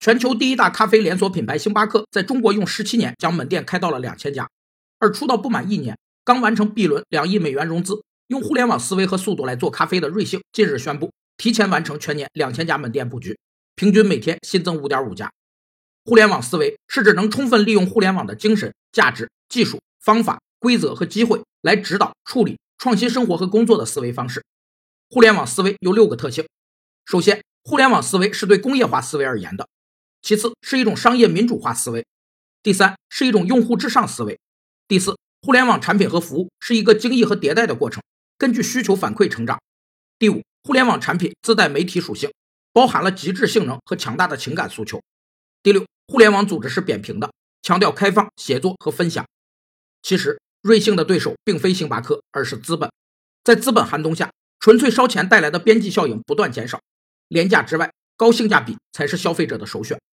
全球第一大咖啡连锁品牌星巴克在中国用十七年将门店开到了两千家，而出道不满一年，刚完成 B 轮两亿美元融资，用互联网思维和速度来做咖啡的瑞幸近日宣布，提前完成全年两千家门店布局，平均每天新增五点五家。互联网思维是指能充分利用互联网的精神、价值、技术、方法、规则和机会来指导、处理创新生活和工作的思维方式。互联网思维有六个特性：首先，互联网思维是对工业化思维而言的；其次，是一种商业民主化思维；第三，是一种用户至上思维；第四，互联网产品和服务是一个精益和迭代的过程，根据需求反馈成长；第五，互联网产品自带媒体属性，包含了极致性能和强大的情感诉求；第六，互联网组织是扁平的，强调开放、协作和分享。其实，瑞幸的对手并非星巴克，而是资本。在资本寒冬下，纯粹烧钱带来的边际效应不断减少。廉价之外，高性价比才是消费者的首选。